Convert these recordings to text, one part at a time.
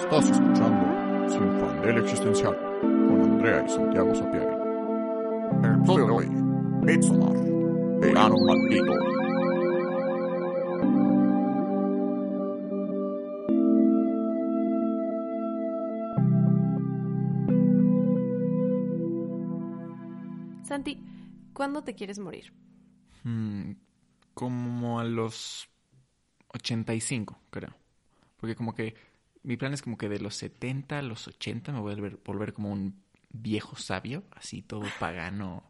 Estás escuchando Sin Fandel Existencial con Andrea y Santiago Sapiari. Episodio de hoy, Midsommar, Verano Maldito. Santi, ¿cuándo te quieres morir? Mm, como a los 85, creo. Porque como que mi plan es como que de los 70 a los 80 me voy a volver, volver como un viejo sabio, así todo pagano,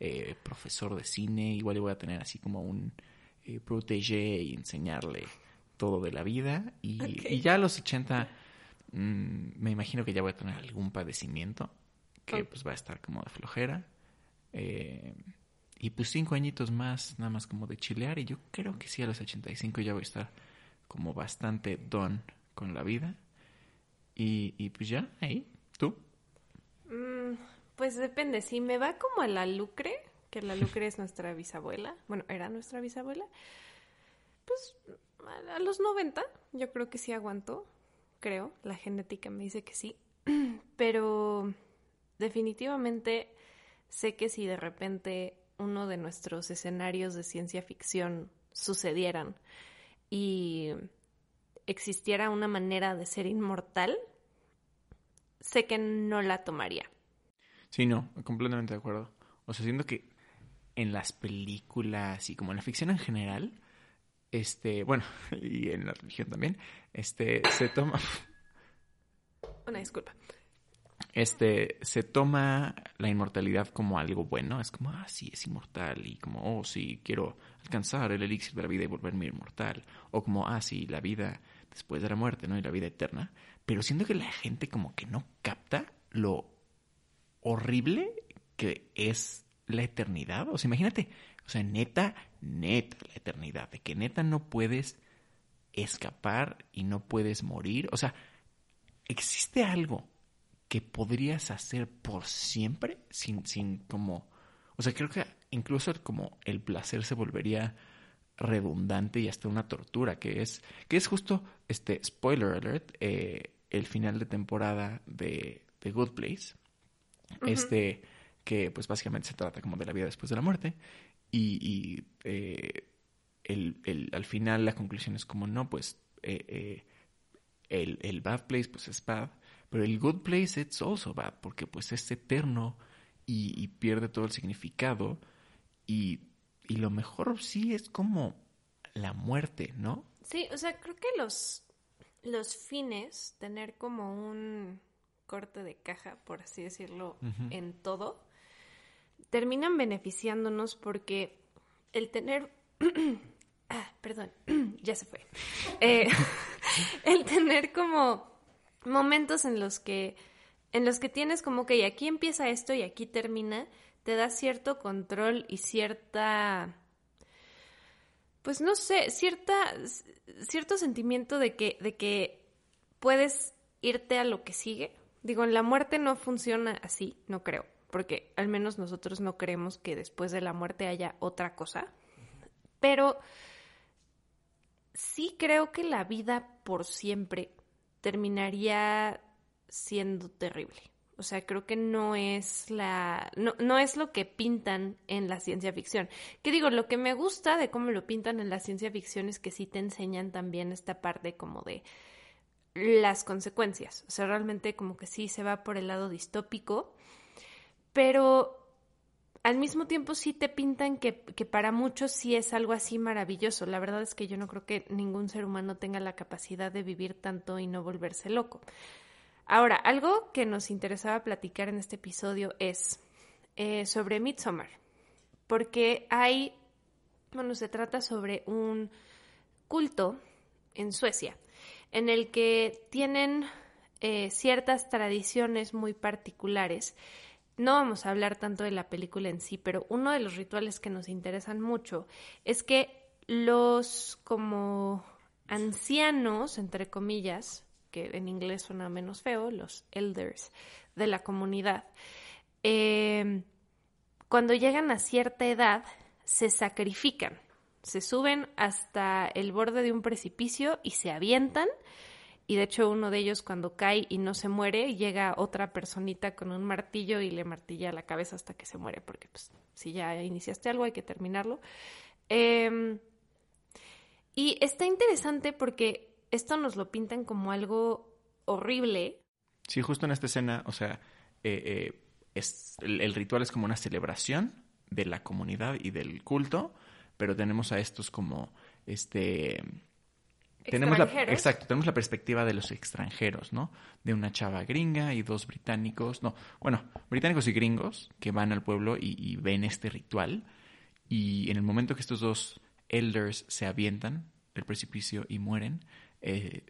eh, profesor de cine. Igual voy a tener así como un eh, protégé y enseñarle todo de la vida. Y, ya a los 80 mm, me imagino que ya voy a tener algún padecimiento que pues va a estar como de flojera. Eh, y pues cinco añitos más, nada más como de chilear. Y yo creo que sí, a los 85 ya voy a estar como bastante done con la vida. Y, y pues ya, ahí, tú. Mm, pues depende, si me va como a la Lucre, que la Lucre es nuestra bisabuela, bueno, era nuestra bisabuela, pues a, los 90 yo creo que sí aguantó, creo, la genética me dice que sí, pero definitivamente sé que si de repente uno de nuestros escenarios de ciencia ficción sucedieran y existiera una manera de ser inmortal, sé que no la tomaría. Sí, no, completamente de acuerdo. O sea, siento que en las películas y como en la ficción en general, este, bueno, y en la religión también, este, se toma, Una disculpa. Este, se toma la inmortalidad como algo bueno. Es como, ah, sí, es inmortal. Y como, oh, sí, quiero alcanzar el elixir de la vida y volverme inmortal. O como, ah, sí, la vida después de la muerte, ¿no? Y la vida eterna. Pero siento que la gente como que no capta lo horrible que es la eternidad. O sea, imagínate, o sea, neta, neta la eternidad. De que neta no puedes escapar y no puedes morir. O sea, ¿existe algo que podrías hacer por siempre sin, sin como... O sea, creo que incluso como el placer se volvería redundante y hasta una tortura, que es, que es justo, este, spoiler alert, eh, el final de temporada de The Good Place, este, que pues básicamente se trata como de la vida después de la muerte, y, y, eh, el, el- al final la conclusión es como, no, pues eh, el, el bad place pues es bad, pero el good place it's also bad, porque pues es eterno y, y pierde todo el significado, y, y lo mejor sí es como la muerte, ¿no? Sí, o sea, creo que los, los fines, tener como un corte de caja, por así decirlo, en todo, terminan beneficiándonos porque el tener... ah, perdón, ya se fue. Eh, el tener como momentos en los que en los que tienes como que aquí empieza esto y aquí termina, te da cierto control y cierta pues no sé, cierta, cierto sentimiento de que, de que puedes irte a lo que sigue. Digo, la muerte no funciona así, no creo, porque al menos nosotros no creemos que después de la muerte haya otra cosa. Pero sí creo que la vida por siempre terminaría siendo terrible. O sea, creo que no es la. No, no es lo que pintan en la ciencia ficción. Que digo, lo que me gusta de cómo lo pintan en la ciencia ficción es que sí te enseñan también esta parte como de las consecuencias. O sea, realmente como que sí se va por el lado distópico. Pero al mismo tiempo sí te pintan que, que para muchos sí es algo así maravilloso. La verdad es que yo no creo que ningún ser humano tenga la capacidad de vivir tanto y no volverse loco. Ahora, algo que nos interesaba platicar en este episodio es eh, sobre Midsommar, porque hay, bueno, se trata sobre un culto en Suecia en el que tienen eh, ciertas tradiciones muy particulares. No vamos a hablar tanto de la película en sí, pero uno de los rituales que nos interesan mucho es que los como ancianos, entre comillas, que en inglés suena menos feo, los elders de la comunidad, eh, cuando llegan a cierta edad se sacrifican, se suben hasta el borde de un precipicio y se avientan y de hecho uno de ellos cuando cae y no se muere, llega otra personita con un martillo y le martilla la cabeza hasta que se muere, porque pues si ya iniciaste algo hay que terminarlo. Em, y está interesante porque esto nos lo pintan como algo horrible. Sí, justo en esta escena, o sea, eh, eh, es, el, ritual es como una celebración de la comunidad y del culto, pero tenemos a estos como, este... Tenemos la, exacto, tenemos la perspectiva de los extranjeros, ¿no? De una chava gringa y dos británicos, no, bueno, británicos y gringos que van al pueblo y, ven este ritual y en el momento que estos dos elders se avientan del precipicio y mueren, eh,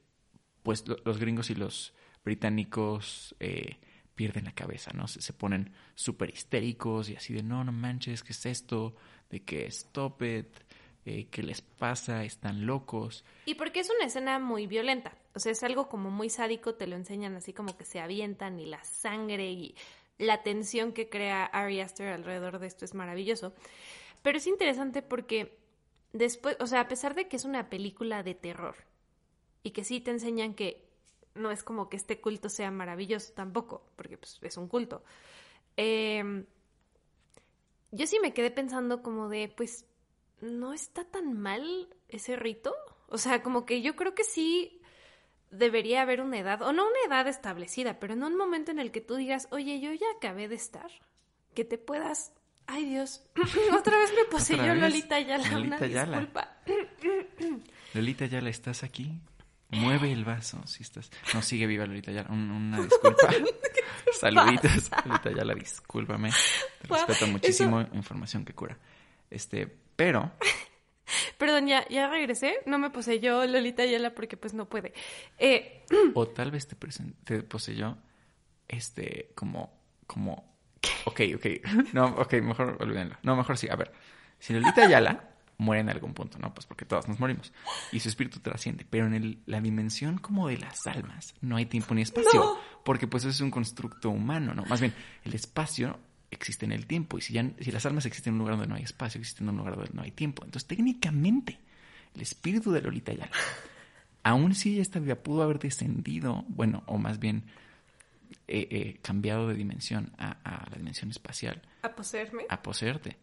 pues los gringos y los británicos eh, pierden la cabeza, ¿no? Se, ponen súper histéricos y así de, no, no manches, ¿qué es esto? De que stop it, eh, ¿qué les pasa? Están locos. Y porque es una escena muy violenta, o sea, es algo como muy sádico, te lo enseñan así como que se avientan y la sangre y la tensión que crea Ari Aster alrededor de esto es maravilloso. Pero es interesante porque después, o sea, a pesar de que es una película de terror y que sí te enseñan que no es como que este culto sea maravilloso tampoco, porque pues, es un culto. Em, yo sí me quedé pensando como de, pues, no está tan mal ese rito. O sea, como que yo creo que sí debería haber una edad, o no una edad establecida, pero en un momento en el que tú digas, oye, yo ya acabé de estar, que te puedas... Ay Dios, otra vez me poseyó Lolita Yala, Lolita Yala. disculpa. Lolita Yala, ¿estás aquí? Mueve el vaso si estás. No, sigue viva Lolita Yala. una disculpa. Saluditos. Lolita Yala, discúlpame. Te respeto muchísimo. Información que cura. Este, pero. Perdón, ya, ya regresé. No me poseyó Lolita Yala porque pues no puede. Eh, o tal vez te, te poseyó este como como Ok, ok. No, ok, mejor olvídenlo. No, mejor sí. A ver. Si Lolita Yala muere en algún punto, ¿no? Pues porque todos nos morimos. Y su espíritu trasciende. Pero en el, la dimensión como de las almas no hay tiempo ni espacio. Porque pues eso es un constructo humano, ¿no? Más bien, el espacio existe en el tiempo. Y si, ya, si las almas existen en un lugar donde no hay espacio, existen en un lugar donde no hay tiempo. Entonces, técnicamente, el espíritu de Lolita Yala, aún si esta vida pudo haber descendido, bueno, o más bien eh, eh, cambiado de dimensión a, a, la dimensión espacial. ¿A poseerme? A poseerte.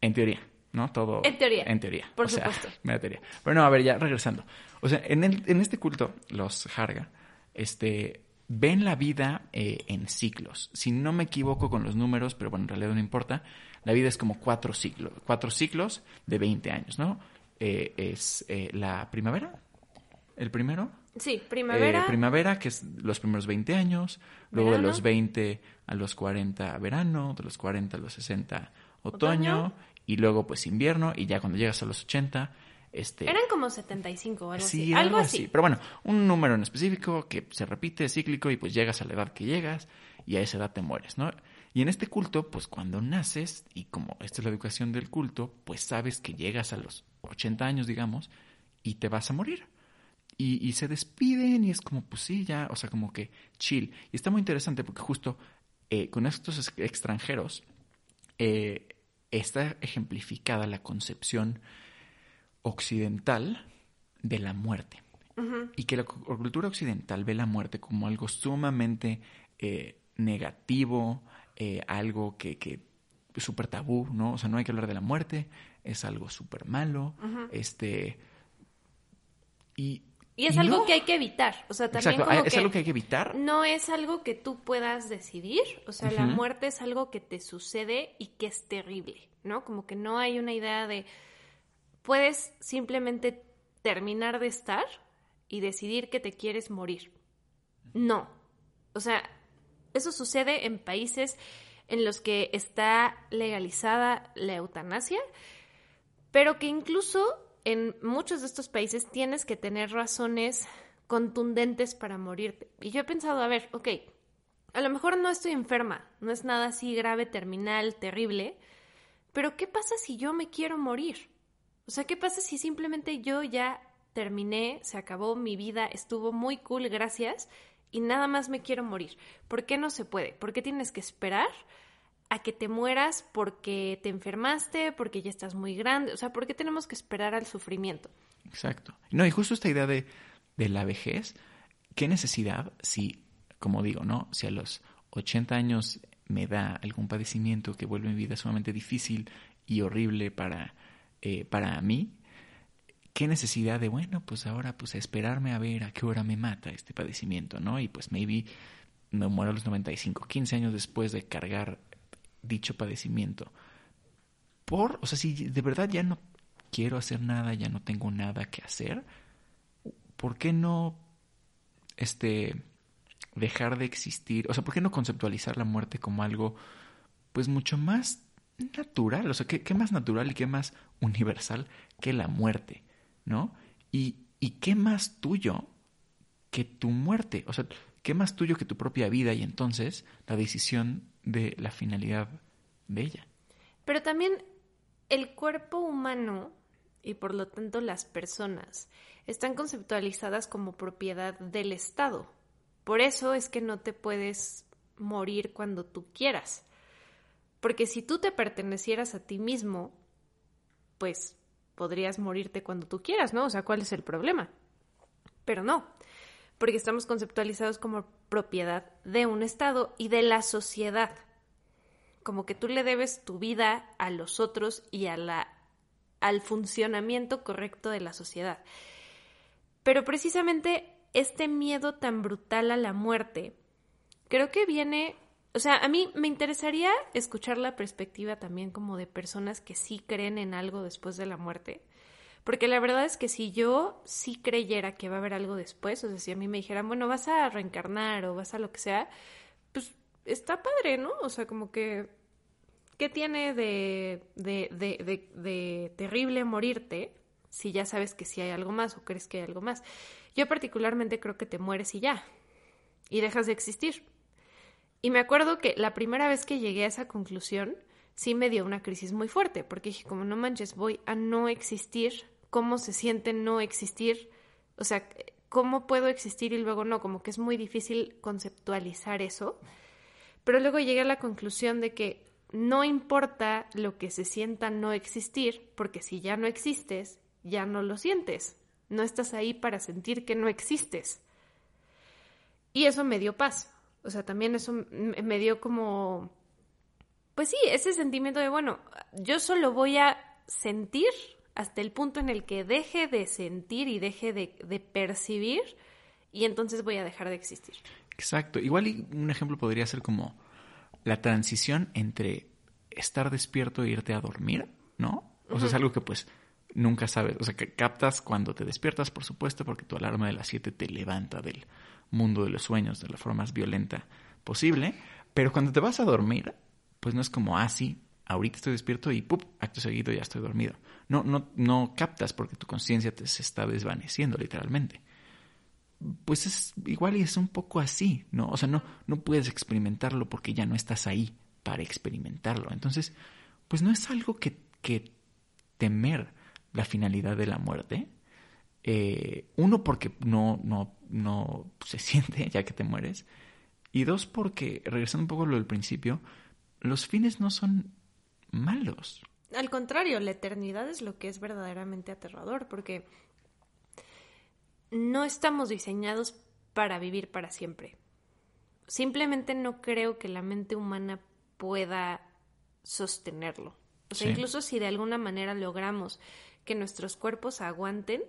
En teoría. ¿no? Todo. En teoría. En teoría. Por o supuesto. Sea, teoría. Pero no, a ver, ya regresando. O sea, en, el, en este culto, los Harga, este, ven la vida eh, en ciclos. Si no me equivoco con los números, pero bueno, en realidad no importa, la vida es como cuatro ciclos, cuatro ciclos de 20 años, ¿no? Eh, es eh, la primavera, el primero. Sí, primavera. primavera, que es los primeros 20 años, luego de los 20 a los 40 verano, de los 40 a los 60 otoño, y luego pues invierno y ya cuando llegas a los 80 este eran como 75 o algo sí, así algo, así. pero bueno un número en específico que se repite cíclico y pues llegas a la edad que llegas y a esa edad te mueres no y en este culto pues cuando naces y como esta es la educación del culto pues sabes que llegas a los 80 años digamos y te vas a morir. Y, y se despiden y es como pues sí ya o sea como que chill. Y está muy interesante porque justo eh, con estos extranjeros eh, está ejemplificada la concepción occidental de la muerte. Y que la cultura occidental ve la muerte como algo sumamente eh, negativo, eh, algo que, que súper tabú, ¿no? O sea, no hay que hablar de la muerte, es algo súper malo, este... Y, y es algo que hay que evitar. O sea, también Exacto, es algo que hay que evitar. No es algo que tú puedas decidir. O sea, la muerte es algo que te sucede y que es terrible. ¿no? Como que no hay una idea de, puedes simplemente terminar de estar y decidir que te quieres morir. No. O sea, eso sucede en países en los que está legalizada la eutanasia, pero que incluso en muchos de estos países tienes que tener razones contundentes para morirte. Y yo he pensado, a ver, ok, a lo mejor no estoy enferma, no es nada así grave, terminal, terrible, pero ¿qué pasa si yo me quiero morir? O sea, ¿qué pasa si simplemente yo ya terminé, se acabó mi vida, estuvo muy cool, gracias, y nada más me quiero morir? ¿Por qué no se puede? ¿Por qué tienes que esperar a que te mueras porque te enfermaste, porque ya estás muy grande? O sea, ¿por qué tenemos que esperar al sufrimiento? Exacto. No, y justo esta idea de, de la vejez ¿qué necesidad si, como digo, ¿no? Si a los 80 años me da algún padecimiento que vuelve mi vida sumamente difícil y horrible para, eh, para mí, qué necesidad de, bueno, pues ahora pues esperarme a ver a qué hora me mata este padecimiento, ¿no? Y pues maybe me muero a los 95, 15 años después de cargar dicho padecimiento. Por, o sea, si de verdad ya no quiero hacer nada, ya no tengo nada que hacer, ¿por qué no este dejar de existir? O sea, ¿por qué no conceptualizar la muerte como algo pues mucho más natural? O sea, ¿qué, qué más natural y qué más universal que la muerte? ¿No? Y, y qué más tuyo que tu muerte. O sea, qué más tuyo que tu propia vida y entonces la decisión de la finalidad de ella. Pero también el cuerpo humano y por lo tanto las personas están conceptualizadas como propiedad del Estado. Por eso es que no te puedes morir cuando tú quieras. Porque si tú te pertenecieras a ti mismo, pues podrías morirte cuando tú quieras, ¿no? O sea, ¿cuál es el problema? Pero no, porque estamos conceptualizados como propiedad de un Estado y de la sociedad. Como que tú le debes tu vida a los otros y a la, al funcionamiento correcto de la sociedad. Pero precisamente este miedo tan brutal a la muerte, creo que viene, o sea, a mí me interesaría escuchar la perspectiva también como de personas que sí creen en algo después de la muerte porque la verdad es que si yo sí creyera que va a haber algo después, o sea, si a mí me dijeran, bueno, vas a reencarnar o vas a lo que sea, pues está padre, ¿no? O sea, como que, ¿qué tiene de, de, de, de, terrible morirte si ya sabes que sí hay algo más o crees que hay algo más? Yo particularmente creo que te mueres y ya, y dejas de existir. Y me acuerdo que la primera vez que llegué a esa conclusión, sí me dio una crisis muy fuerte, porque dije, como no manches, voy a no existir cómo se siente no existir, o sea, cómo puedo existir y luego no, como que es muy difícil conceptualizar eso. Pero luego llegué a la conclusión de que no importa lo que se sienta no existir, porque si ya no existes, ya no lo sientes. No estás ahí para sentir que no existes. Y eso me dio paz. O sea, también eso me dio como, pues sí, ese sentimiento de, bueno, yo solo voy a sentir hasta el punto en el que deje de sentir y deje de, percibir y entonces voy a dejar de existir. Exacto. Igual un ejemplo podría ser como la transición entre estar despierto e irte a dormir, ¿no? O sea, es algo que pues nunca sabes. O sea, que captas cuando te despiertas, por supuesto, porque tu alarma de las 7 te levanta del mundo de los sueños de la forma más violenta posible. Pero cuando te vas a dormir, pues no es como, así. Ah, ahorita estoy despierto y ¡pup! acto seguido ya estoy dormido. No, no, no captas porque tu conciencia te se está desvaneciendo literalmente. Pues es igual y es un poco así, ¿no? O sea, no, no puedes experimentarlo porque ya no estás ahí para experimentarlo. Entonces, pues no es algo que, que temer la finalidad de la muerte. Eh, uno, porque no, no, no se siente ya que te mueres. Y dos, porque, regresando un poco a lo del principio, los fines no son malos. Al contrario, la eternidad es lo que es verdaderamente aterrador, porque no estamos diseñados para vivir para siempre. Simplemente no creo que la mente humana pueda sostenerlo. O sea, incluso si de alguna manera logramos que nuestros cuerpos aguanten,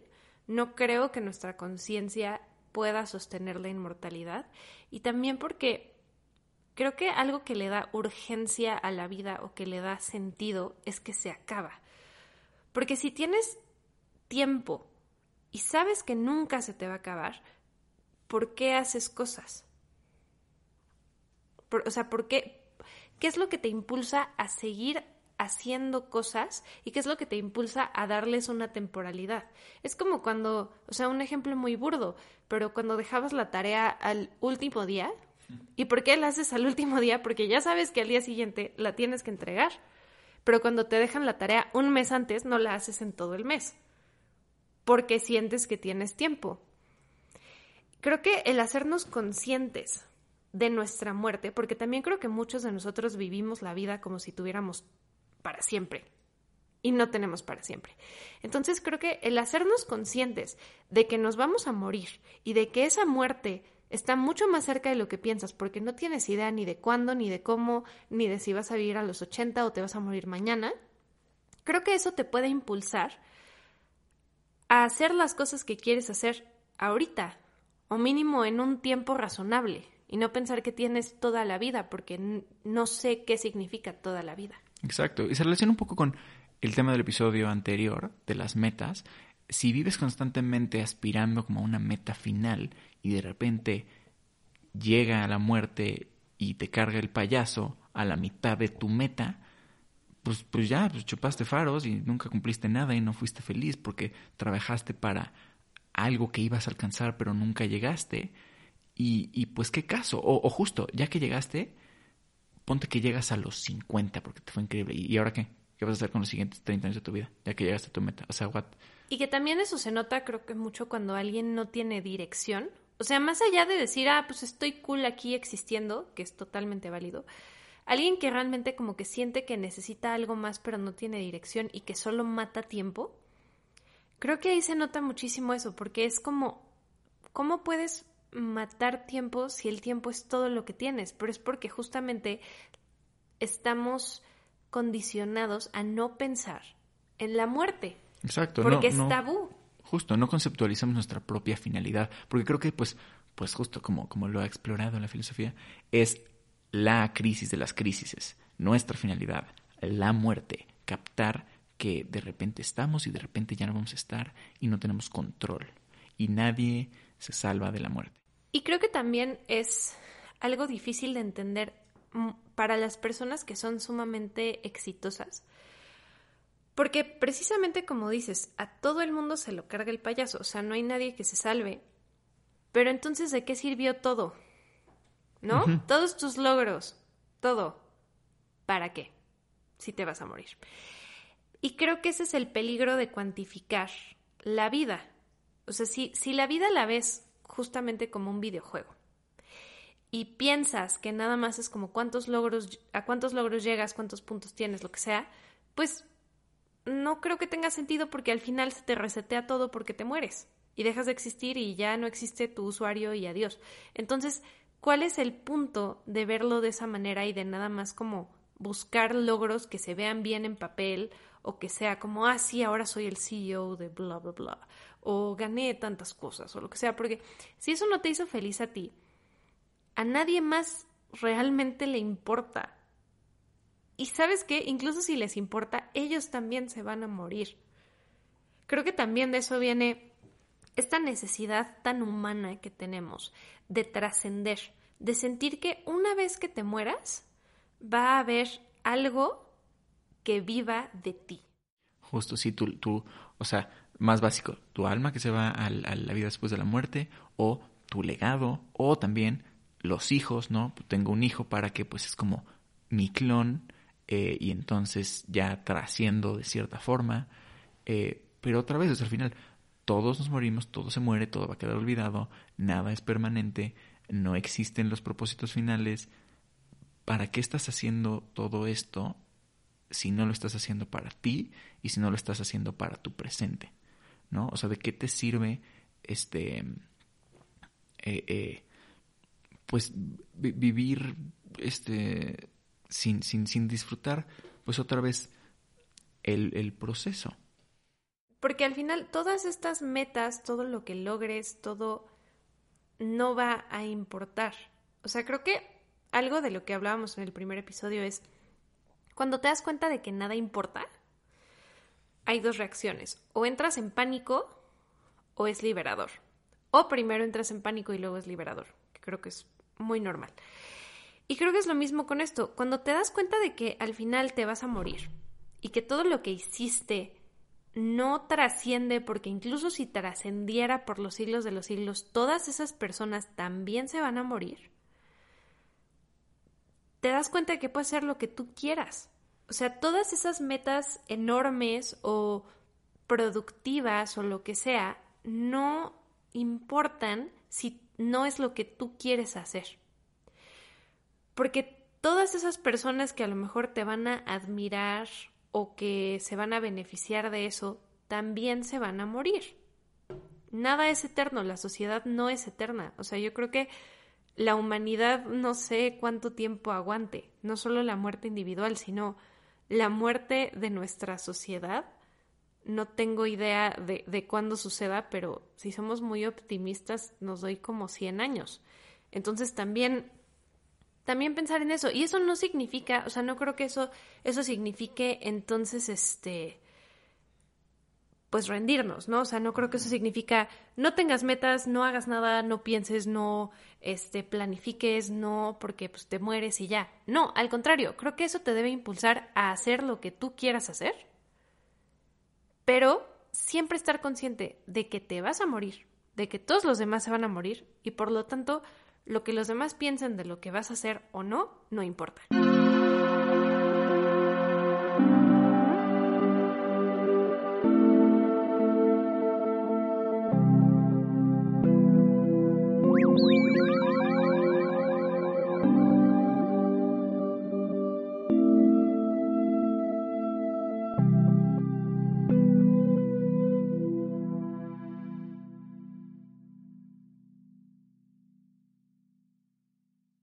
no creo que nuestra conciencia pueda sostener la inmortalidad. Y también porque Creo que algo que le da urgencia a la vida o que le da sentido es que se acaba. Porque si tienes tiempo y sabes que nunca se te va a acabar, ¿por qué haces cosas? o sea, ¿por qué? ¿Qué es lo que te impulsa a seguir haciendo cosas y qué es lo que te impulsa a darles una temporalidad? Es como cuando, o sea, un ejemplo muy burdo, pero cuando dejabas la tarea al último día, ¿Y por qué la haces al último día? Porque ya sabes que al día siguiente la tienes que entregar. Pero cuando te dejan la tarea un mes antes, no la haces en todo el mes. Porque sientes que tienes tiempo. Creo que el hacernos conscientes de nuestra muerte, porque también creo que muchos de nosotros vivimos la vida como si tuviéramos para siempre. y no tenemos para siempre. Entonces creo que el hacernos conscientes de que nos vamos a morir y de que esa muerte está mucho más cerca de lo que piensas, porque no tienes idea ni de cuándo, ni de cómo, ni de si vas a vivir a los 80 o te vas a morir mañana, creo que eso te puede impulsar a hacer las cosas que quieres hacer ahorita, o mínimo en un tiempo razonable, y no pensar que tienes toda la vida, porque no sé qué significa toda la vida. Exacto, y se relaciona un poco con el tema del episodio anterior, de las metas. Si vives constantemente aspirando como a una meta final y de repente llega la muerte y te carga el payaso a la mitad de tu meta, pues, pues ya, pues chupaste faros y nunca cumpliste nada y no fuiste feliz porque trabajaste para algo que ibas a alcanzar pero nunca llegaste. Y, y pues qué caso, o, o, justo, ya que llegaste, ponte que llegas a los 50 porque te fue increíble. ¿Y, ahora qué? ¿Qué vas a hacer con los siguientes 30 años de tu vida? Ya que llegaste a tu meta. O sea, what? Y que también eso se nota creo que mucho cuando alguien no tiene dirección. O sea, más allá de decir, ah, pues estoy cool aquí existiendo, que es totalmente válido, alguien que realmente como que siente que necesita algo más pero no tiene dirección y que solo mata tiempo, creo que ahí se nota muchísimo eso, porque es como, ¿cómo puedes matar tiempo si el tiempo es todo lo que tienes? Pero es porque justamente estamos condicionados a no pensar en la muerte. Exacto, porque es tabú. Justo, no conceptualizamos nuestra propia finalidad, porque creo que pues, pues justo como, como lo ha explorado la filosofía, es la crisis de las crisis, nuestra finalidad, la muerte, captar que de repente estamos y de repente ya no vamos a estar y no tenemos control y nadie se salva de la muerte. Y creo que también es algo difícil de entender mm, para las personas que son sumamente exitosas. Porque precisamente como dices, a todo el mundo se lo carga el payaso, o sea, no hay nadie que se salve. Pero entonces, ¿de qué sirvió todo? ¿no? Todos tus logros, todo. ¿Para qué? Si te vas a morir. Y creo que ese es el peligro de cuantificar la vida. O sea, si, si la vida la ves justamente como un videojuego y piensas que nada más es como cuántos logros, a cuántos logros llegas, cuántos puntos tienes, lo que sea, pues no creo que tenga sentido porque al final se te resetea todo porque te mueres y dejas de existir y ya no existe tu usuario y adiós. Entonces, ¿Cuál es el punto de verlo de esa manera y de nada más como buscar logros que se vean bien en papel o que sea como, ah, sí, ahora soy el CEO de bla, bla, bla, o gané tantas cosas o lo que sea, porque si eso no te hizo feliz a ti, a nadie más realmente le importa. Y sabes qué, incluso si les importa, ellos también se van a morir. Creo que también de eso viene esta necesidad tan humana que tenemos de trascender, de sentir que una vez que te mueras, va a haber algo que viva de ti. Justo, sí, tú, tú o sea, más básico, tu alma que se va a, la vida después de la muerte, o tu legado, o también los hijos, ¿no? Tengo un hijo para que pues es como mi clon, eh, y entonces ya trasciendo de cierta forma, eh, pero otra vez, al final, todos nos morimos, todo se muere, todo va a quedar olvidado, nada es permanente, no existen los propósitos finales. ¿Para qué estás haciendo todo esto si no lo estás haciendo para ti y si no lo estás haciendo para tu presente? ¿No? O sea, ¿de qué te sirve este eh, eh, pues vivir este sin, sin, sin disfrutar pues otra vez el, el proceso? Porque al final todas estas metas, todo lo que logres, todo no va a importar. O sea, creo que algo de lo que hablábamos en el primer episodio es, cuando te das cuenta de que nada importa, hay dos reacciones. O entras en pánico o es liberador. O primero entras en pánico y luego es liberador, que creo que es muy normal. Y creo que es lo mismo con esto. Cuando te das cuenta de que al final te vas a morir y que todo lo que hiciste no trasciende porque incluso si trascendiera por los siglos de los siglos, todas esas personas también se van a morir, te das cuenta de que puedes hacer lo que tú quieras. O sea, todas esas metas enormes o productivas o lo que sea, no importan si no es lo que tú quieres hacer. Porque todas esas personas que a lo mejor te van a admirar o que se van a beneficiar de eso también se van a morir. Nada es eterno, la sociedad no es eterna. O sea, yo creo que la humanidad no sé cuánto tiempo aguante, no solo la muerte individual, sino la muerte de nuestra sociedad. No tengo idea de, de cuándo suceda, pero si somos muy optimistas nos doy como 100 años. Entonces también también pensar en eso. Y eso no significa, o sea, no creo que eso, eso signifique entonces, este, pues rendirnos, ¿no? O sea, no creo que eso significa no tengas metas, no hagas nada, no pienses, no, este, planifiques, no, porque pues te mueres y ya. No, al contrario, creo que eso te debe impulsar a hacer lo que tú quieras hacer, pero siempre estar consciente de que te vas a morir, de que todos los demás se van a morir y por lo tanto lo que los demás piensen de lo que vas a hacer o no, no importa.